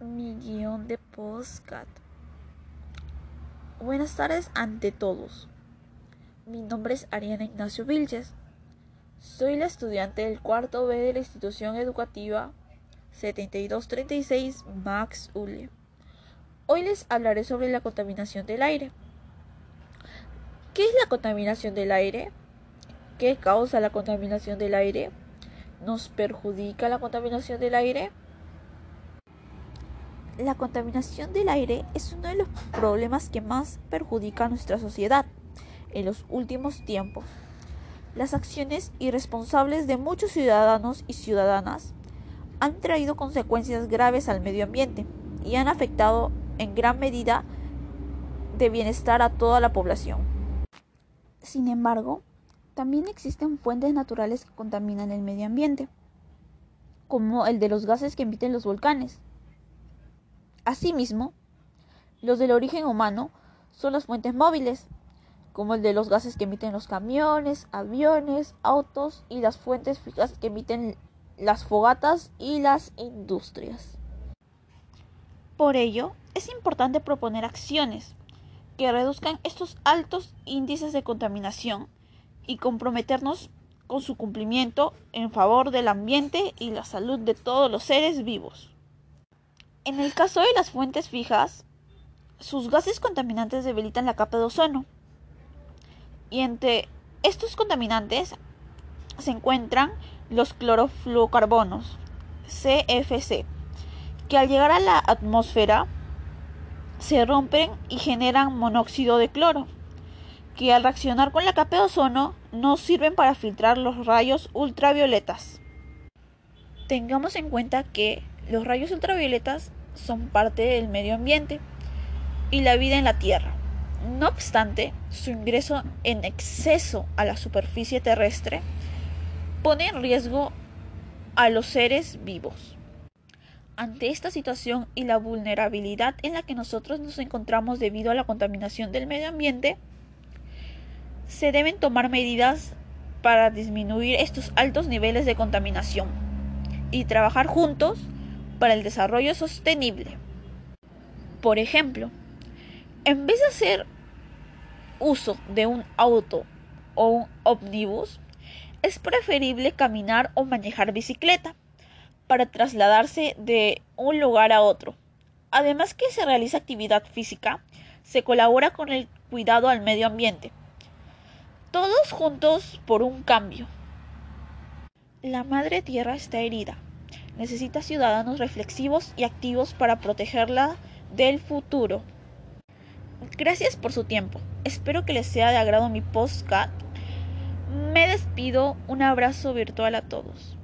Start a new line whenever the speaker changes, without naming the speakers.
mi guion de postcat. Buenas tardes ante todos. Mi nombre es Ariana Ignacio Vilches. Soy la estudiante del cuarto B de la institución educativa 7236 Max Ule. Hoy les hablaré sobre la contaminación del aire. ¿Qué es la contaminación del aire? ¿Qué causa la contaminación del aire? ¿Nos perjudica la contaminación del aire? La contaminación del aire es uno de los problemas que más perjudica a nuestra sociedad en los últimos tiempos. Las acciones irresponsables de muchos ciudadanos y ciudadanas han traído consecuencias graves al medio ambiente y han afectado en gran medida de bienestar a toda la población. Sin embargo, también existen fuentes naturales que contaminan el medio ambiente, como el de los gases que emiten los volcanes. Asimismo, los del origen humano son las fuentes móviles, como el de los gases que emiten los camiones, aviones, autos y las fuentes fijas que emiten las fogatas y las industrias. Por ello, es importante proponer acciones que reduzcan estos altos índices de contaminación y comprometernos con su cumplimiento en favor del ambiente y la salud de todos los seres vivos. En el caso de las fuentes fijas, sus gases contaminantes debilitan la capa de ozono. Y entre estos contaminantes se encuentran los clorofluorocarbonos, CFC, que al llegar a la atmósfera se rompen y generan monóxido de cloro, que al reaccionar con la capa de ozono no sirven para filtrar los rayos ultravioletas. Tengamos en cuenta que los rayos ultravioletas son parte del medio ambiente y la vida en la Tierra. No obstante, su ingreso en exceso a la superficie terrestre pone en riesgo a los seres vivos. Ante esta situación y la vulnerabilidad en la que nosotros nos encontramos debido a la contaminación del medio ambiente, se deben tomar medidas para disminuir estos altos niveles de contaminación y trabajar juntos para el desarrollo sostenible. Por ejemplo, en vez de hacer uso de un auto o un ómnibus, es preferible caminar o manejar bicicleta para trasladarse de un lugar a otro. Además que se realiza actividad física, se colabora con el cuidado al medio ambiente. Todos juntos por un cambio. La madre tierra está herida necesita ciudadanos reflexivos y activos para protegerla del futuro. Gracias por su tiempo. Espero que les sea de agrado mi postcat. Me despido. Un abrazo virtual a todos.